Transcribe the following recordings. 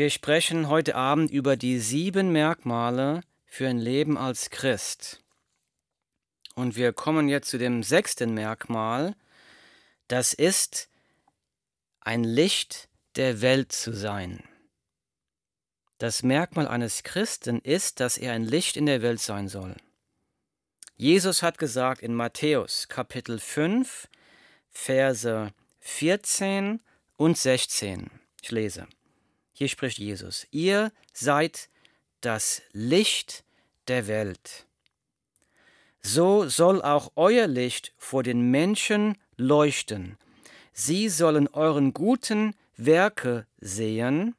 Wir sprechen heute Abend über die sieben Merkmale für ein Leben als Christ. Und wir kommen jetzt zu dem sechsten Merkmal. Das ist ein Licht der Welt zu sein. Das Merkmal eines Christen ist, dass er ein Licht in der Welt sein soll. Jesus hat gesagt in Matthäus Kapitel 5, Verse 14 und 16. Ich lese. Hier spricht Jesus. Ihr seid das Licht der Welt. So soll auch euer Licht vor den Menschen leuchten. Sie sollen euren guten Werke sehen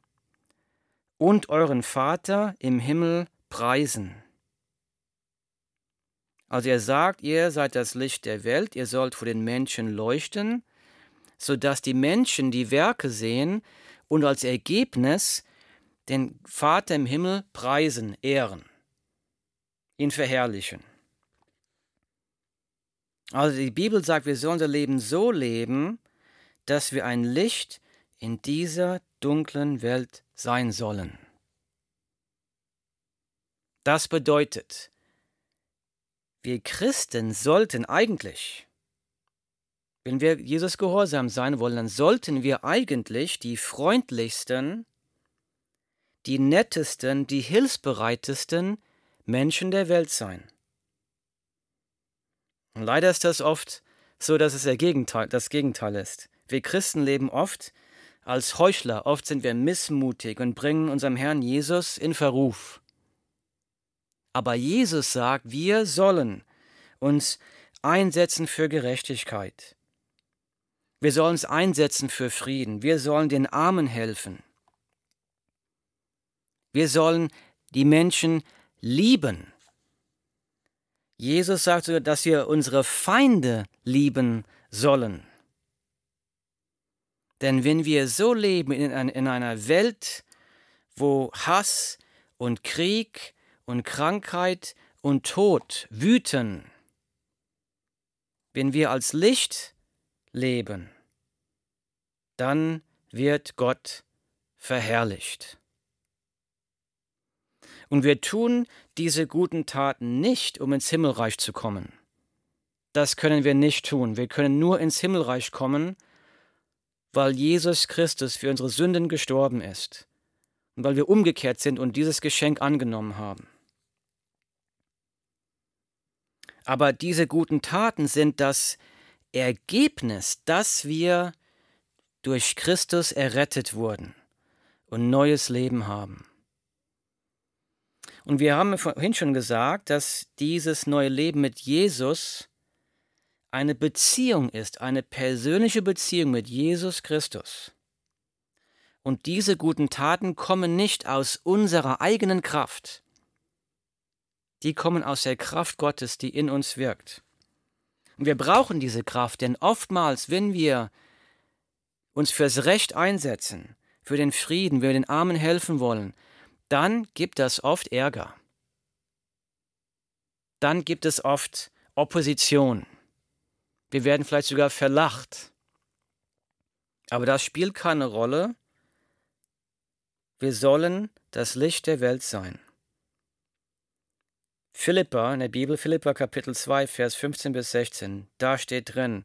und euren Vater im Himmel preisen. Also er sagt, ihr seid das Licht der Welt, ihr sollt vor den Menschen leuchten, sodass die Menschen die Werke sehen und als Ergebnis den Vater im Himmel preisen, ehren, ihn verherrlichen. Also die Bibel sagt, wir sollen unser Leben so leben, dass wir ein Licht in dieser dunklen Welt sein sollen. Das bedeutet, wir Christen sollten eigentlich, wenn wir Jesus gehorsam sein wollen, dann sollten wir eigentlich die freundlichsten, die nettesten, die hilfsbereitesten Menschen der Welt sein. Und leider ist das oft so, dass es Gegenteil, das Gegenteil ist. Wir Christen leben oft als Heuchler, oft sind wir missmutig und bringen unserem Herrn Jesus in Verruf. Aber Jesus sagt, wir sollen uns einsetzen für Gerechtigkeit. Wir sollen uns einsetzen für Frieden. Wir sollen den Armen helfen. Wir sollen die Menschen lieben. Jesus sagt sogar, dass wir unsere Feinde lieben sollen. Denn wenn wir so leben in, einer Welt, wo Hass und Krieg und Krankheit und Tod wüten, wenn wir als Licht leben, dann wird Gott verherrlicht. Und wir tun diese guten Taten nicht, um ins Himmelreich zu kommen. Das können wir nicht tun. Wir können nur ins Himmelreich kommen, weil Jesus Christus für unsere Sünden gestorben ist und weil wir umgekehrt sind und dieses Geschenk angenommen haben. Aber diese guten Taten sind das Ergebnis, dass wir durch Christus errettet wurden und neues Leben haben. Und wir haben vorhin schon gesagt, dass dieses neue Leben mit Jesus eine Beziehung ist, eine persönliche Beziehung mit Jesus Christus. Und diese guten Taten kommen nicht aus unserer eigenen Kraft. Die kommen aus der Kraft Gottes, die in uns wirkt. Und wir brauchen diese Kraft, denn oftmals, wenn wir uns fürs Recht einsetzen, für den Frieden, wir den Armen helfen wollen, dann gibt das oft Ärger. Dann gibt es oft Opposition. Wir werden vielleicht sogar verlacht. Aber das spielt keine Rolle. Wir sollen das Licht der Welt sein. Philippa in der Bibel, Philippa Kapitel 2, Vers 15 bis 16, da steht drin,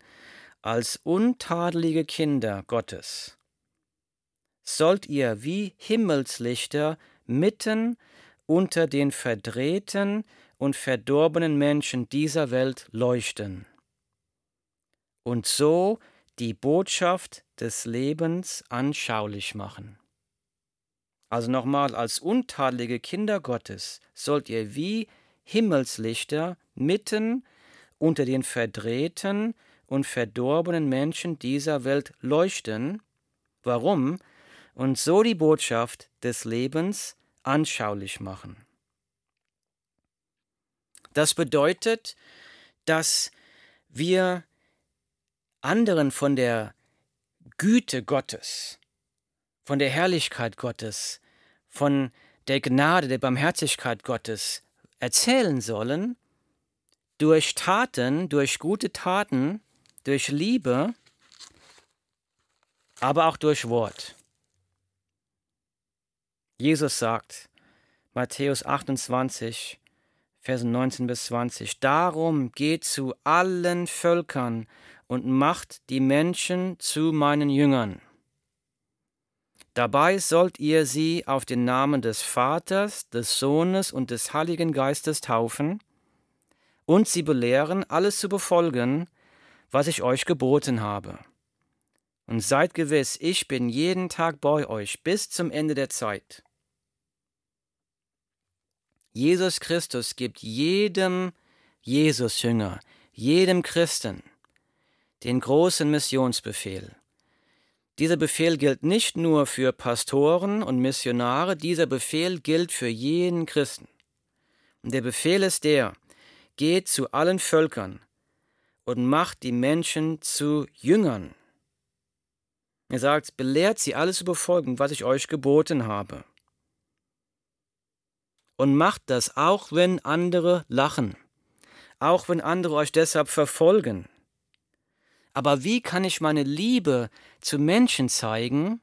als untadelige Kinder Gottes sollt ihr wie Himmelslichter mitten unter den verdrehten und verdorbenen Menschen dieser Welt leuchten und so die Botschaft des Lebens anschaulich machen. Also nochmal, als untadelige Kinder Gottes sollt ihr wie Himmelslichter mitten unter den verdrehten und verdorbenen Menschen dieser Welt leuchten. Warum? Und so die Botschaft des Lebens anschaulich machen. Das bedeutet, dass wir anderen von der Güte Gottes, von der Herrlichkeit Gottes, von der Gnade, der Barmherzigkeit Gottes erzählen sollen, durch Taten, durch gute Taten, durch Liebe, aber auch durch Wort. Jesus sagt, Matthäus 28, Verse 19 bis 20, Darum geht zu allen Völkern und macht die Menschen zu meinen Jüngern. Dabei sollt ihr sie auf den Namen des Vaters, des Sohnes und des Heiligen Geistes taufen und sie belehren, alles zu befolgen, was ich euch geboten habe. Und seid gewiss, ich bin jeden Tag bei euch bis zum Ende der Zeit. Jesus Christus gibt jedem Jesus-Jünger, jedem Christen den großen Missionsbefehl. Dieser Befehl gilt nicht nur für Pastoren und Missionare, dieser Befehl gilt für jeden Christen. Und der Befehl ist der, geht zu allen Völkern und macht die Menschen zu Jüngern. Er sagt, belehrt sie alles zu befolgen, was ich euch geboten habe und macht das, auch wenn andere lachen, auch wenn andere euch deshalb verfolgen. Aber wie kann ich meine Liebe zu Menschen zeigen,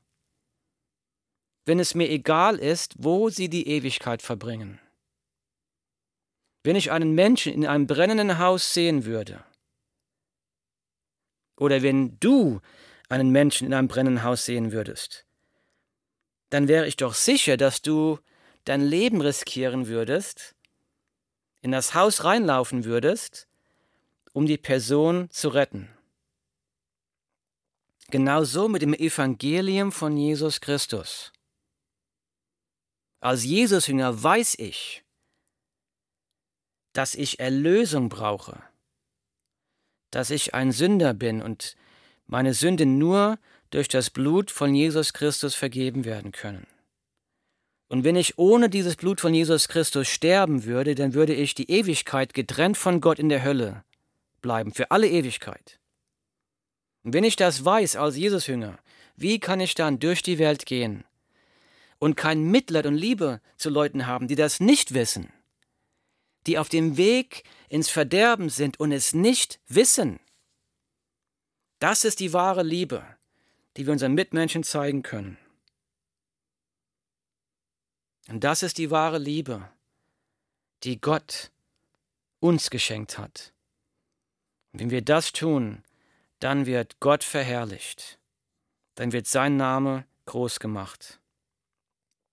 wenn es mir egal ist, wo sie die Ewigkeit verbringen? Wenn ich einen Menschen in einem brennenden Haus sehen würde, oder wenn du einen Menschen in einem brennenden Haus sehen würdest, dann wäre ich doch sicher, dass du dein Leben riskieren würdest, in das Haus reinlaufen würdest, um die Person zu retten. Genauso mit dem Evangelium von Jesus Christus. Als Jesus-Jünger weiß ich, dass ich Erlösung brauche, dass ich ein Sünder bin und meine Sünden nur durch das Blut von Jesus Christus vergeben werden können. Und wenn ich ohne dieses Blut von Jesus Christus sterben würde, dann würde ich die Ewigkeit getrennt von Gott in der Hölle bleiben, für alle Ewigkeit. Und wenn ich das weiß als Jesus-Jünger, wie kann ich dann durch die Welt gehen und kein Mitleid und Liebe zu Leuten haben, die das nicht wissen, die auf dem Weg ins Verderben sind und es nicht wissen? Das ist die wahre Liebe, die wir unseren Mitmenschen zeigen können. Und das ist die wahre Liebe, die Gott uns geschenkt hat. Und wenn wir das tun, dann wird Gott verherrlicht, dann wird sein Name groß gemacht.